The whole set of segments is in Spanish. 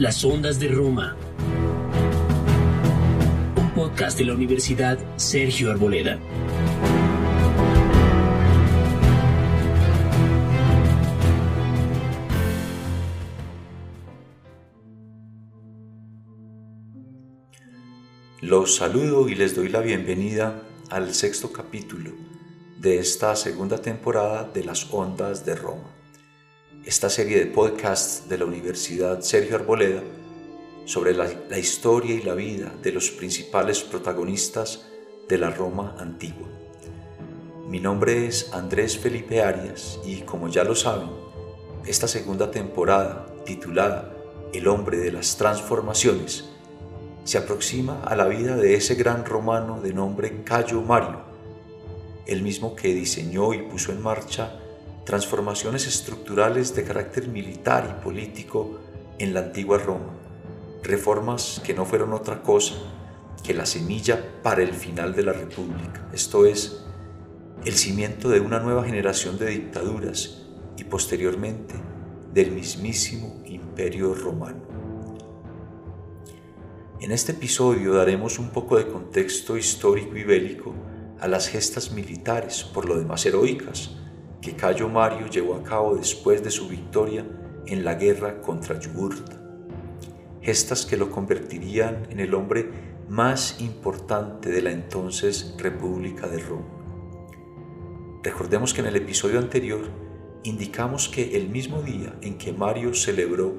Las Ondas de Roma. Un podcast de la Universidad Sergio Arboleda. Los saludo y les doy la bienvenida al sexto capítulo de esta segunda temporada de Las Ondas de Roma esta serie de podcasts de la Universidad Sergio Arboleda sobre la, historia y la vida de los principales protagonistas de la Roma antigua. Mi nombre es Andrés Felipe Arias y como ya lo saben, esta segunda temporada titulada El hombre de las transformaciones se aproxima a la vida de ese gran romano de nombre Cayo Mario, el mismo que diseñó y puso en marcha transformaciones estructurales de carácter militar y político en la antigua Roma, reformas que no fueron otra cosa que la semilla para el final de la República, esto es, el cimiento de una nueva generación de dictaduras y posteriormente del mismísimo imperio romano. En este episodio daremos un poco de contexto histórico y bélico a las gestas militares, por lo demás heroicas, que Cayo Mario llevó a cabo después de su victoria en la guerra contra Yugurta. Gestas que lo convertirían en el hombre más importante de la entonces República de Roma. Recordemos que en el episodio anterior indicamos que el mismo día en que Mario celebró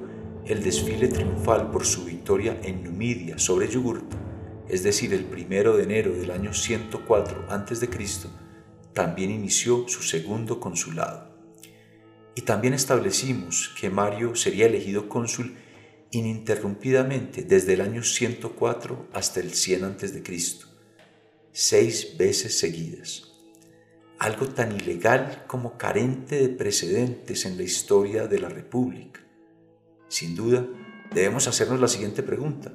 el desfile triunfal por su victoria en Numidia sobre Yugurta, es decir, el primero de enero del año 104 a.C., también inició su segundo consulado. Y también establecimos que Mario sería elegido cónsul ininterrumpidamente desde el año 104 hasta el 100 a.C., seis veces seguidas. Algo tan ilegal como carente de precedentes en la historia de la República. Sin duda, debemos hacernos la siguiente pregunta.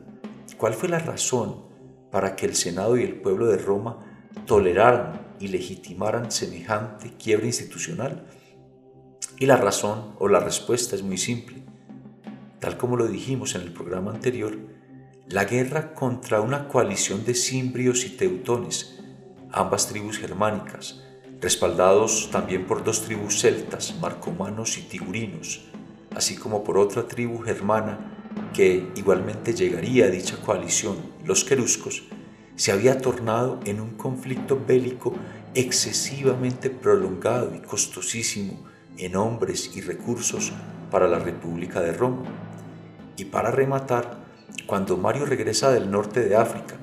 ¿Cuál fue la razón para que el Senado y el pueblo de Roma toleraran y legitimaran semejante quiebra institucional? Y la razón o la respuesta es muy simple. Tal como lo dijimos en el programa anterior, la guerra contra una coalición de cimbrios y teutones, ambas tribus germánicas, respaldados también por dos tribus celtas, marcomanos y tigurinos, así como por otra tribu germana que igualmente llegaría a dicha coalición, los queruscos, se había tornado en un conflicto bélico excesivamente prolongado y costosísimo en hombres y recursos para la República de Roma. Y para rematar, cuando Mario regresa del norte de África,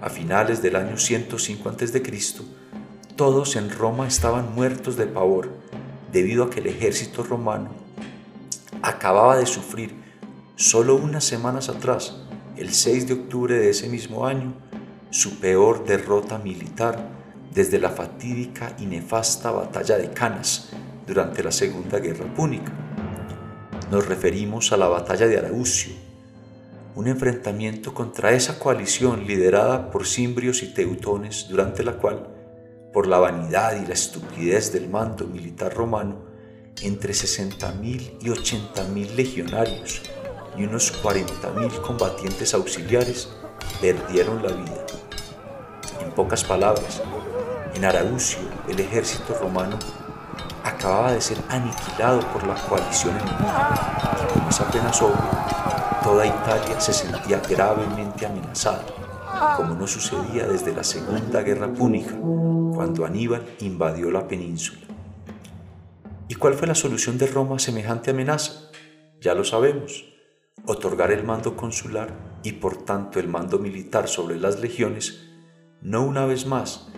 a finales del año 105 a.C., todos en Roma estaban muertos de pavor debido a que el ejército romano acababa de sufrir solo unas semanas atrás, el 6 de octubre de ese mismo año, su peor derrota militar desde la fatídica y nefasta batalla de Canas durante la Segunda Guerra Púnica. Nos referimos a la batalla de Araucio, un enfrentamiento contra esa coalición liderada por cimbrios y teutones durante la cual, por la vanidad y la estupidez del mando militar romano, entre 60.000 y 80.000 legionarios y unos 40.000 combatientes auxiliares perdieron la vida. En pocas palabras, en Araucio el ejército romano acababa de ser aniquilado por la coalición enemiga y como es apenas obvio, toda Italia se sentía gravemente amenazada, como no sucedía desde la Segunda Guerra Púnica, cuando Aníbal invadió la península. ¿Y cuál fue la solución de Roma a semejante amenaza? Ya lo sabemos, otorgar el mando consular y por tanto el mando militar sobre las legiones, no una vez más,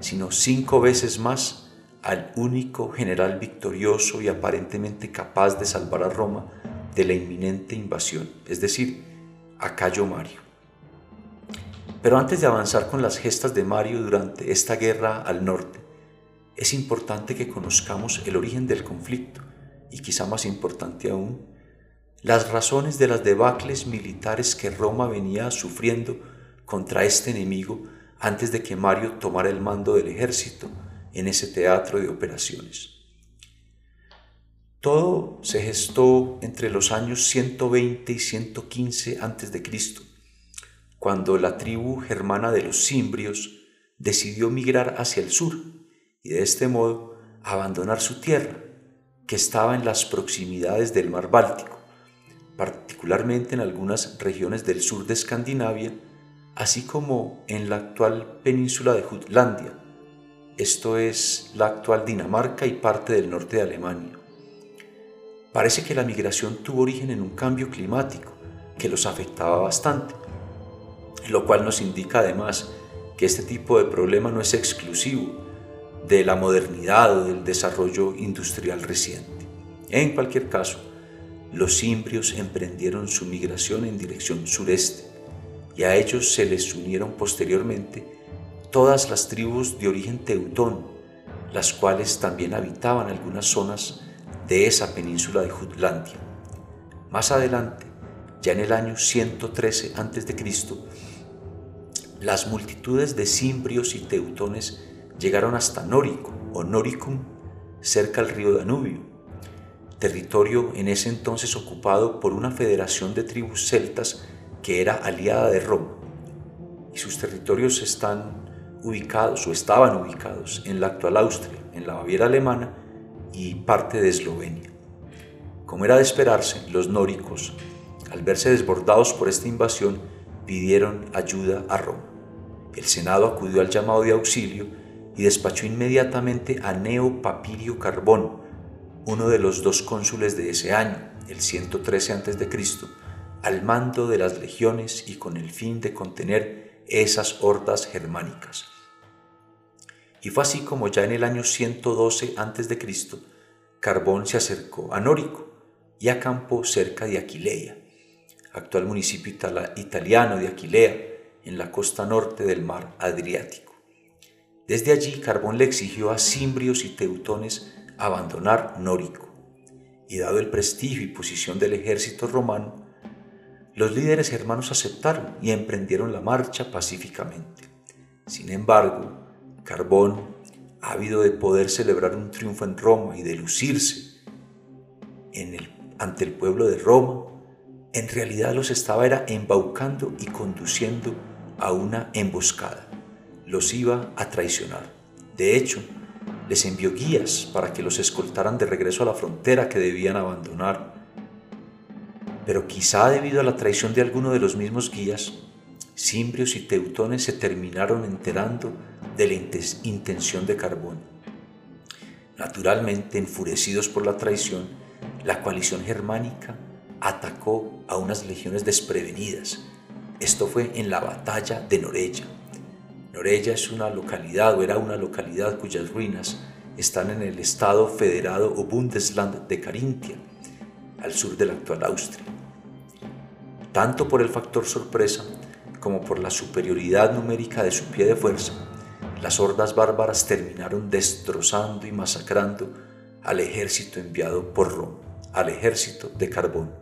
sino cinco veces más al único general victorioso y aparentemente capaz de salvar a Roma de la inminente invasión, es decir, a Cayo Mario. Pero antes de avanzar con las gestas de Mario durante esta guerra al norte, es importante que conozcamos el origen del conflicto y quizá más importante aún, las razones de las debacles militares que Roma venía sufriendo contra este enemigo antes de que Mario tomara el mando del ejército en ese teatro de operaciones. Todo se gestó entre los años 120 y 115 a.C., cuando la tribu germana de los cimbrios decidió migrar hacia el sur y de este modo abandonar su tierra, que estaba en las proximidades del mar Báltico, particularmente en algunas regiones del sur de Escandinavia, así como en la actual península de Jutlandia, esto es la actual Dinamarca y parte del norte de Alemania. Parece que la migración tuvo origen en un cambio climático que los afectaba bastante, lo cual nos indica además que este tipo de problema no es exclusivo de la modernidad o del desarrollo industrial reciente. En cualquier caso, los imbrios emprendieron su migración en dirección sureste y a ellos se les unieron posteriormente todas las tribus de origen teutón, las cuales también habitaban algunas zonas de esa península de Jutlandia. Más adelante, ya en el año 113 a.C., las multitudes de cimbrios y teutones llegaron hasta Nórico o Noricum, cerca al río Danubio, territorio en ese entonces ocupado por una federación de tribus celtas que era aliada de Roma. Y sus territorios están ubicados o estaban ubicados en la actual Austria, en la Baviera alemana y parte de Eslovenia. Como era de esperarse, los nóricos, al verse desbordados por esta invasión, pidieron ayuda a Roma. El Senado acudió al llamado de auxilio y despachó inmediatamente a Neo Papirio Carbón, uno de los dos cónsules de ese año, el 113 a.C., al mando de las legiones y con el fin de contener esas hordas germánicas. Y fue así como ya en el año 112 a.C., Carbón se acercó a Nórico y acampó cerca de Aquilea, actual municipio italiano de Aquilea, en la costa norte del mar Adriático. Desde allí Carbón le exigió a cimbrios y teutones abandonar Nórico, y dado el prestigio y posición del ejército romano, los líderes germanos aceptaron y emprendieron la marcha pacíficamente. Sin embargo, Carbón, ávido de poder celebrar un triunfo en Roma y de lucirse ante el pueblo de Roma, en realidad los estaba embaucando y conduciendo a una emboscada. Los iba a traicionar. De hecho, les envió guías para que los escoltaran de regreso a la frontera que debían abandonar. Pero quizá debido a la traición de alguno de los mismos guías, cimbrios y teutones se terminaron enterando de la intención de Carbón. Naturalmente, enfurecidos por la traición, la coalición germánica atacó a unas legiones desprevenidas. Esto fue en la batalla de Norella. Norella es una localidad o era una localidad cuyas ruinas están en el estado federado o Bundesland de Carintia, al sur de la actual Austria. Tanto por el factor sorpresa como por la superioridad numérica de su pie de fuerza, las hordas bárbaras terminaron destrozando y masacrando al ejército enviado por Roma, al ejército de Carbón.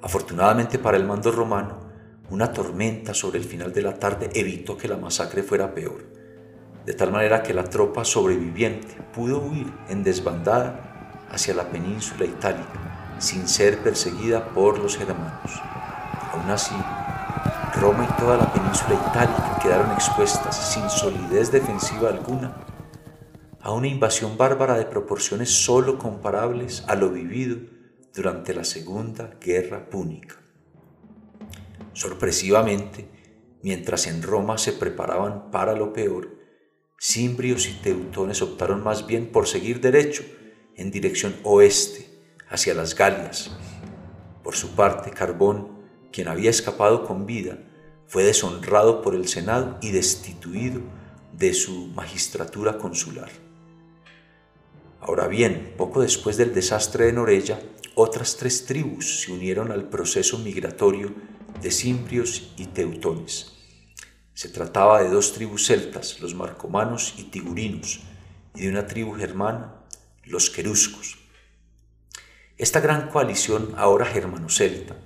Afortunadamente para el mando romano, una tormenta sobre el final de la tarde evitó que la masacre fuera peor, de tal manera que la tropa sobreviviente pudo huir en desbandada hacia la península itálica sin ser perseguida por los germanos. Aún así, Roma y toda la península itálica quedaron expuestas sin solidez defensiva alguna a una invasión bárbara de proporciones solo comparables a lo vivido durante la Segunda Guerra Púnica. Sorpresivamente, mientras en Roma se preparaban para lo peor, cimbrios y teutones optaron más bien por seguir derecho en dirección oeste, hacia las Galias. Por su parte, Carbón quien había escapado con vida, fue deshonrado por el Senado y destituido de su magistratura consular. Ahora bien, poco después del desastre de Norella, otras tres tribus se unieron al proceso migratorio de cimbrios y teutones. Se trataba de dos tribus celtas, los marcomanos y tigurinos, y de una tribu germana, los queruscos. Esta gran coalición, ahora germano-celta,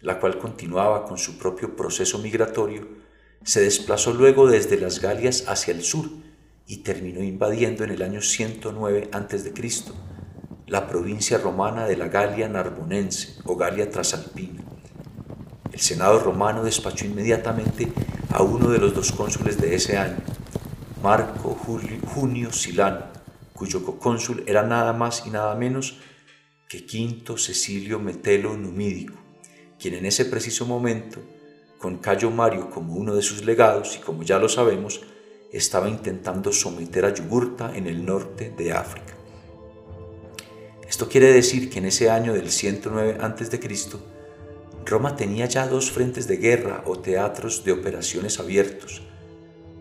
la cual continuaba con su propio proceso migratorio, se desplazó luego desde las Galias hacia el sur y terminó invadiendo en el año 109 a.C. la provincia romana de la Galia Narbonense o Galia Trasalpina. El Senado romano despachó inmediatamente a uno de los dos cónsules de ese año, Marco Junio Silano, cuyo cónsul era nada más y nada menos que Quinto Cecilio Metelo Numídico, quien en ese preciso momento, con Cayo Mario como uno de sus legados y como ya lo sabemos, estaba intentando someter a Yugurta en el norte de África. Esto quiere decir que en ese año del 109 a.C., Roma tenía ya dos frentes de guerra o teatros de operaciones abiertos,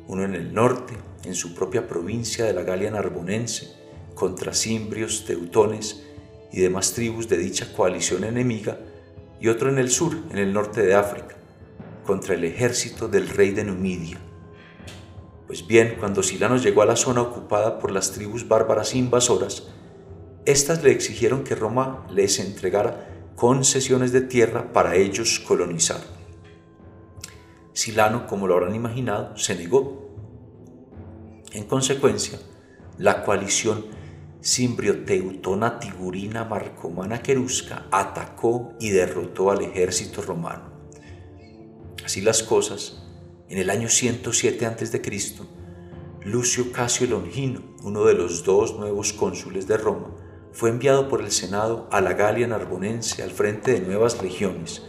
uno en el norte, en su propia provincia de la Galia Narbonense, contra cimbrios, teutones y demás tribus de dicha coalición enemiga, y otro en el sur, en el norte de África, contra el ejército del rey de Numidia. Pues bien, cuando Silano llegó a la zona ocupada por las tribus bárbaras invasoras, éstas le exigieron que Roma les entregara concesiones de tierra para ellos colonizar. Silano, como lo habrán imaginado, se negó. En consecuencia, la coalición cimbrio-teutona tigurina marcomana querusca atacó y derrotó al ejército romano. Así las cosas, en el año 107 a.C., Lucio Casio Longino, uno de los dos nuevos cónsules de Roma, fue enviado por el Senado a la Galia Narbonense al frente de nuevas legiones,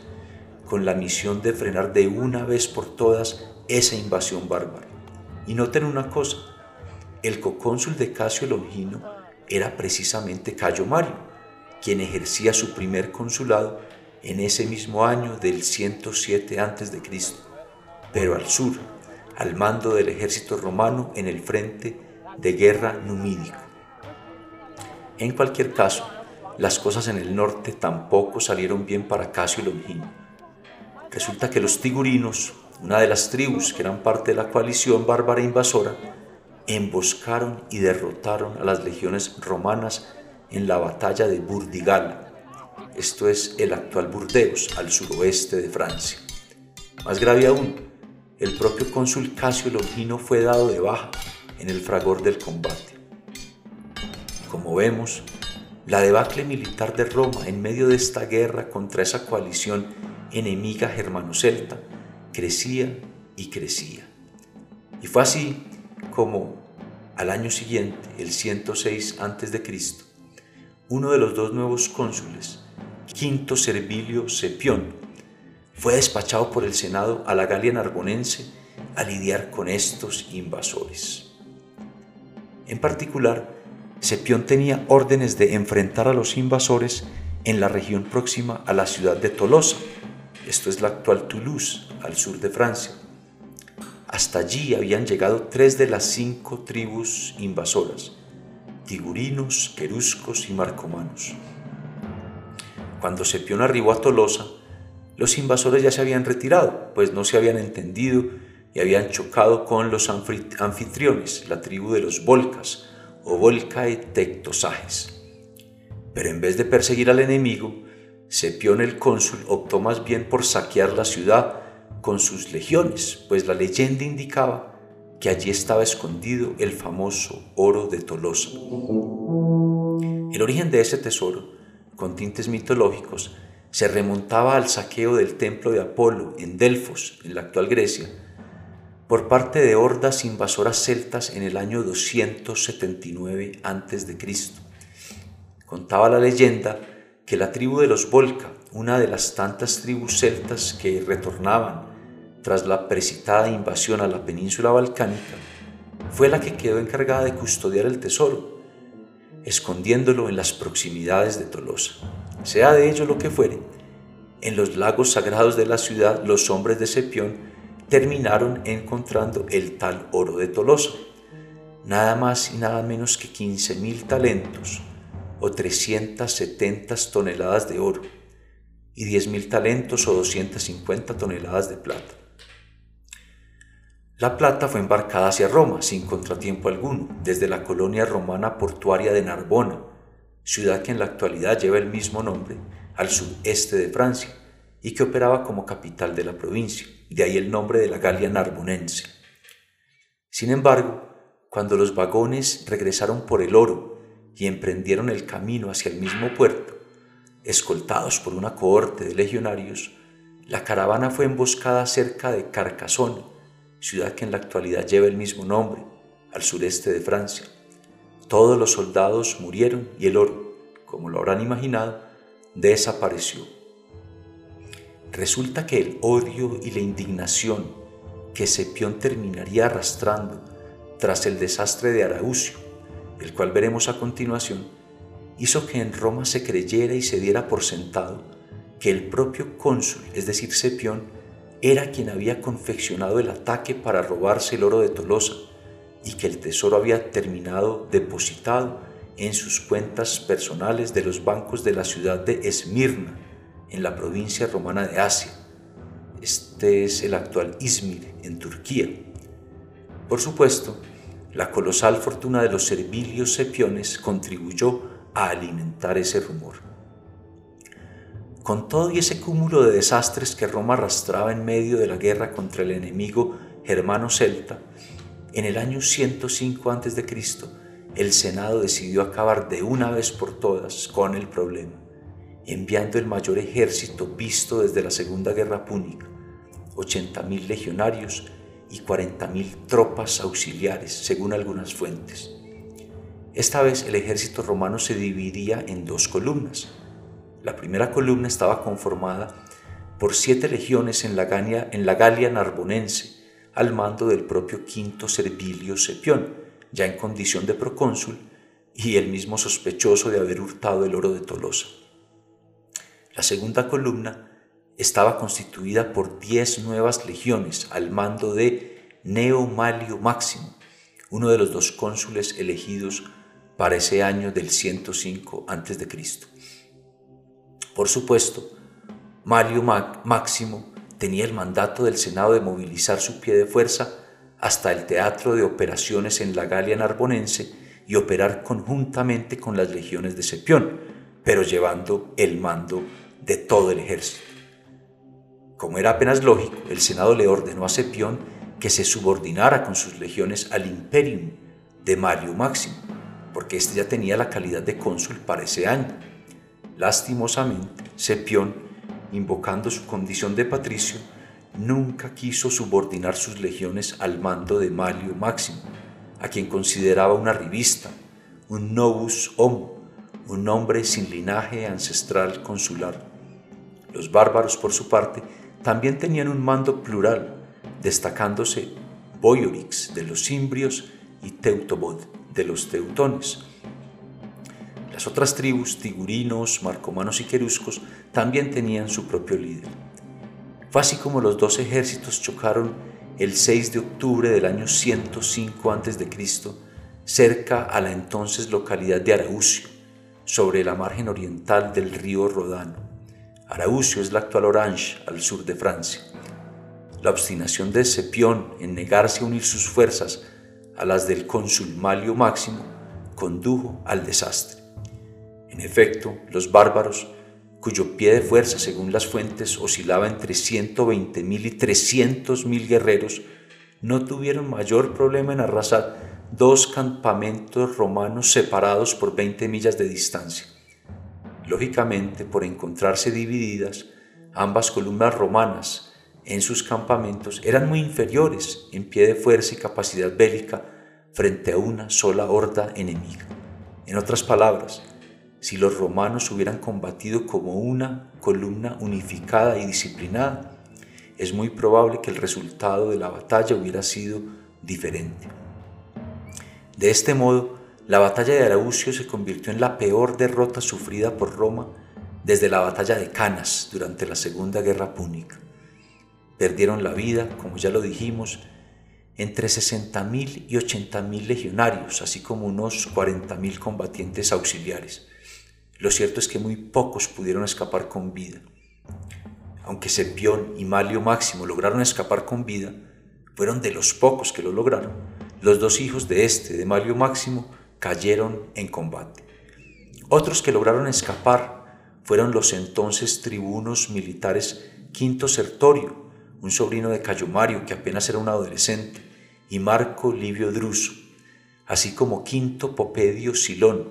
con la misión de frenar de una vez por todas esa invasión bárbara. Y noten una cosa, el cocónsul de Casio Longino era precisamente Cayo Mario, quien ejercía su primer consulado en ese mismo año del 107 a.C., pero al sur, al mando del ejército romano en el frente de guerra numídico. En cualquier caso, las cosas en el norte tampoco salieron bien para Casio Longino. Resulta que los tigurinos, una de las tribus que eran parte de la coalición bárbara invasora, emboscaron y derrotaron a las legiones romanas en la batalla de Burdigala. Esto es el actual Burdeos, al suroeste de Francia. Más grave aún, el propio cónsul Casio Longino fue dado de baja en el fragor del combate. Vemos, la debacle militar de Roma en medio de esta guerra contra esa coalición enemiga germano-celta crecía y crecía. Y fue así como al año siguiente, el 106 a.C., uno de los dos nuevos cónsules, Quinto Servilio Sepión, fue despachado por el Senado a la Galia Narbonense a lidiar con estos invasores. En particular, Sepión tenía órdenes de enfrentar a los invasores en la región próxima a la ciudad de Tolosa, esto es la actual Toulouse, al sur de Francia. Hasta allí habían llegado tres de las cinco tribus invasoras, tigurinos, queruscos y marcomanos. Cuando Sepión arribó a Tolosa, los invasores ya se habían retirado, pues no se habían entendido y habían chocado con los anfitriones, la tribu de los Volcas, o Volcae Tectosages. Pero en vez de perseguir al enemigo, Sepión el cónsul optó más bien por saquear la ciudad con sus legiones, pues la leyenda indicaba que allí estaba escondido el famoso oro de Tolosa. El origen de ese tesoro, con tintes mitológicos, se remontaba al saqueo del templo de Apolo en Delfos, en la actual Grecia, por parte de hordas invasoras celtas en el año 279 a.C. Contaba la leyenda que la tribu de los Volca, una de las tantas tribus celtas que retornaban tras la precitada invasión a la península balcánica, fue la que quedó encargada de custodiar el tesoro, escondiéndolo en las proximidades de Tolosa. Sea de ello lo que fuere, en los lagos sagrados de la ciudad los hombres de Sepión terminaron encontrando el tal oro de Tolosa, nada más y nada menos que 15.000 talentos o 370 toneladas de oro y 10.000 talentos o 250 toneladas de plata. La plata fue embarcada hacia Roma sin contratiempo alguno, desde la colonia romana portuaria de Narbona, ciudad que en la actualidad lleva el mismo nombre, al sudeste de Francia, y que operaba como capital de la provincia, de ahí el nombre de la Galia Narbonense. Sin embargo, cuando los vagones regresaron por el oro y emprendieron el camino hacia el mismo puerto, escoltados por una cohorte de legionarios, la caravana fue emboscada cerca de Carcassonne, ciudad que en la actualidad lleva el mismo nombre, al sureste de Francia. Todos los soldados murieron y el oro, como lo habrán imaginado, desapareció. Resulta que el odio y la indignación que Sepión terminaría arrastrando tras el desastre de Araucio, el cual veremos a continuación, hizo que en Roma se creyera y se diera por sentado que el propio cónsul, es decir, Sepión, era quien había confeccionado el ataque para robarse el oro de Tolosa y que el tesoro había terminado depositado en sus cuentas personales de los bancos de la ciudad de Esmirna, en la provincia romana de Asia. Este es el actual Izmir, en Turquía. Por supuesto, la colosal fortuna de los servilios sepiones contribuyó a alimentar ese rumor. Con todo y ese cúmulo de desastres que Roma arrastraba en medio de la guerra contra el enemigo germano celta, en el año 105 a.C., el Senado decidió acabar de una vez por todas con el problema, enviando el mayor ejército visto desde la Segunda Guerra Púnica, 80.000 legionarios y 40.000 tropas auxiliares, según algunas fuentes. Esta vez el ejército romano se dividía en dos columnas. La primera columna estaba conformada por siete legiones en la, Galia, Narbonense, al mando del propio quinto Servilio Sepión, ya en condición de procónsul y el mismo sospechoso de haber hurtado el oro de Tolosa. La segunda columna estaba constituida por diez nuevas legiones al mando de Neo Malio Máximo, uno de los dos cónsules elegidos para ese año del 105 a.C. Por supuesto, Malio Máximo tenía el mandato del Senado de movilizar su pie de fuerza hasta el teatro de operaciones en la Galia Narbonense y operar conjuntamente con las legiones de Sepión, pero llevando el mando de todo el ejército. Como era apenas lógico, el Senado le ordenó a Sepión que se subordinara con sus legiones al imperium de Mario Máximo, porque éste ya tenía la calidad de cónsul para ese año. Lastimosamente, Sepión, invocando su condición de patricio, nunca quiso subordinar sus legiones al mando de Mario Máximo, a quien consideraba una revista, un novus homo, un hombre sin linaje ancestral consular. Los bárbaros, por su parte, también tenían un mando plural, destacándose Boyorix de los Cimbrios y Teutobod de los Teutones. Las otras tribus, tigurinos, marcomanos y queruscos, también tenían su propio líder. Fue así como los dos ejércitos chocaron el 6 de octubre del año 105 a.C., cerca a la entonces localidad de Araucio, sobre la margen oriental del río Rodano. Araucio es la actual Orange, al sur de Francia. La obstinación de Escipión en negarse a unir sus fuerzas a las del cónsul Malio Máximo condujo al desastre. En efecto, los bárbaros cuyo pie de fuerza, según las fuentes, oscilaba entre 120.000 y 300.000 guerreros, no tuvieron mayor problema en arrasar dos campamentos romanos separados por 20 millas de distancia. Lógicamente, por encontrarse divididas, ambas columnas romanas en sus campamentos eran muy inferiores en pie de fuerza y capacidad bélica frente a una sola horda enemiga. En otras palabras, si los romanos hubieran combatido como una columna unificada y disciplinada, es muy probable que el resultado de la batalla hubiera sido diferente. De este modo, la batalla de Araucio se convirtió en la peor derrota sufrida por Roma desde la batalla de Canas durante la Segunda Guerra Púnica. Perdieron la vida, como ya lo dijimos, entre 60.000 y 80.000 legionarios, así como unos 40.000 combatientes auxiliares. Lo cierto es que muy pocos pudieron escapar con vida. Aunque Sepión y Malio Máximo lograron escapar con vida, fueron de los pocos que lo lograron. Los dos hijos de este, de Malio Máximo, cayeron en combate. Otros que lograron escapar fueron los entonces tribunos militares Quinto Sertorio, un sobrino de Cayo Mario que apenas era un adolescente, y Marco Livio Druso, así como Quinto Popedio Silón,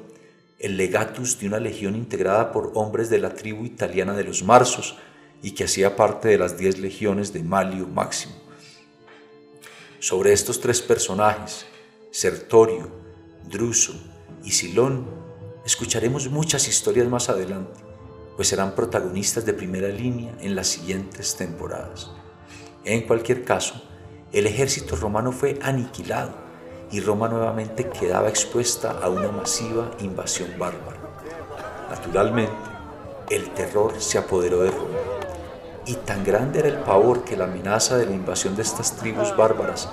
el legatus de una legión integrada por hombres de la tribu italiana de los Marsos y que hacía parte de las diez legiones de Malio Máximo. Sobre estos tres personajes, Sertorio, Druso y Silón, escucharemos muchas historias más adelante, pues serán protagonistas de primera línea en las siguientes temporadas. En cualquier caso, el ejército romano fue aniquilado y Roma nuevamente quedaba expuesta a una masiva invasión bárbara. Naturalmente, el terror se apoderó de Roma y tan grande era el pavor que la amenaza de la invasión de estas tribus bárbaras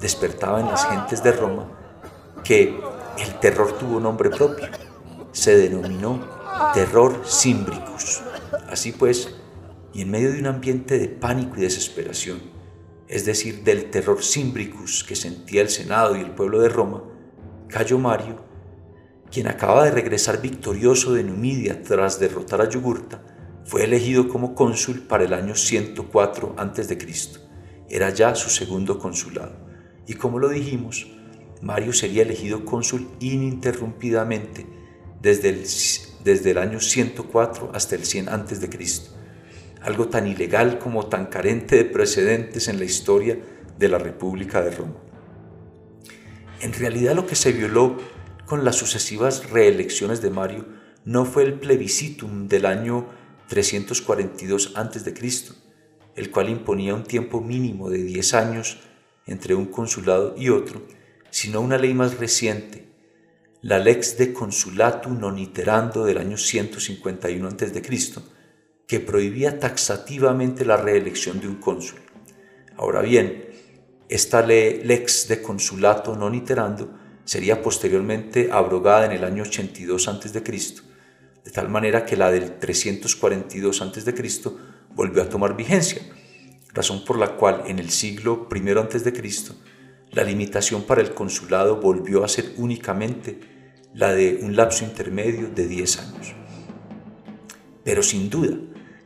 despertaba en las gentes de Roma que el terror tuvo nombre propio. Se denominó terror simbricus. Así pues, y en medio de un ambiente de pánico y desesperación, es decir, del terror simbricus que sentía el Senado y el pueblo de Roma, Cayo Mario, quien acaba de regresar victorioso de Numidia tras derrotar a Yugurta, fue elegido como cónsul para el año 104 a.C. Era ya su segundo consulado. Y como lo dijimos, Mario sería elegido cónsul ininterrumpidamente desde el, desde el año 104 hasta el 100 a.C algo tan ilegal como tan carente de precedentes en la historia de la República de Roma. En realidad lo que se violó con las sucesivas reelecciones de Mario no fue el plebiscitum del año 342 a.C., el cual imponía un tiempo mínimo de 10 años entre un consulado y otro, sino una ley más reciente, la Lex de Consulatu Non Iterando del año 151 a.C., que prohibía taxativamente la reelección de un cónsul. Ahora bien, esta lex de consulato non iterando sería posteriormente abrogada en el año 82 a.C., de tal manera que la del 342 a.C. volvió a tomar vigencia, razón por la cual en el siglo I a.C. la limitación para el consulado volvió a ser únicamente la de un lapso intermedio de 10 años. Pero sin duda,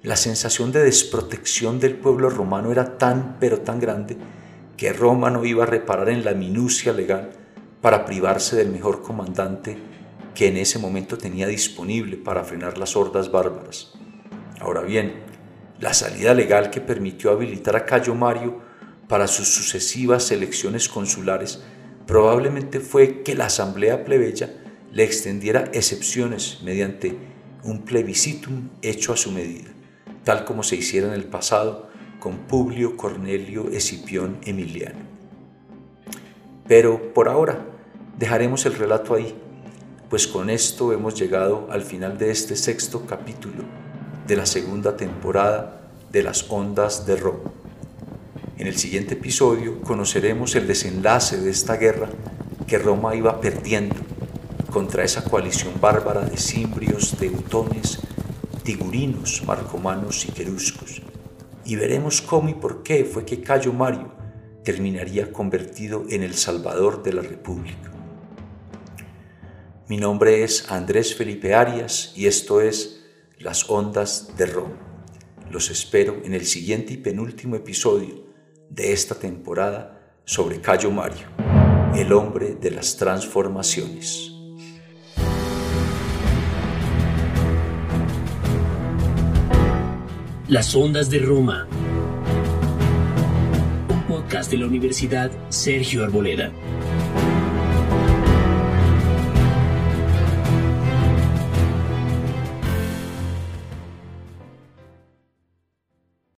la sensación de desprotección del pueblo romano era tan pero tan grande que Roma no iba a reparar en la minucia legal para privarse del mejor comandante que en ese momento tenía disponible para frenar las hordas bárbaras. Ahora bien, la salida legal que permitió habilitar a Cayo Mario para sus sucesivas elecciones consulares probablemente fue que la asamblea plebeya le extendiera excepciones mediante un plebiscitum hecho a su medida tal como se hiciera en el pasado con Publio Cornelio Escipión Emiliano. Pero por ahora dejaremos el relato ahí, pues con esto hemos llegado al final de este sexto capítulo de la segunda temporada de las ondas de Roma. En el siguiente episodio conoceremos el desenlace de esta guerra que Roma iba perdiendo contra esa coalición bárbara de cimbrios, teutones, tigurinos, marcomanos y queruscos, y veremos cómo y por qué fue que Cayo Mario terminaría convertido en el Salvador de la República. Mi nombre es Andrés Felipe Arias y esto es Las Ondas de Roma. Los espero en el siguiente y penúltimo episodio de esta temporada sobre Cayo Mario, el hombre de las transformaciones. Las Ondas de Roma. Un podcast de la Universidad Sergio Arboleda.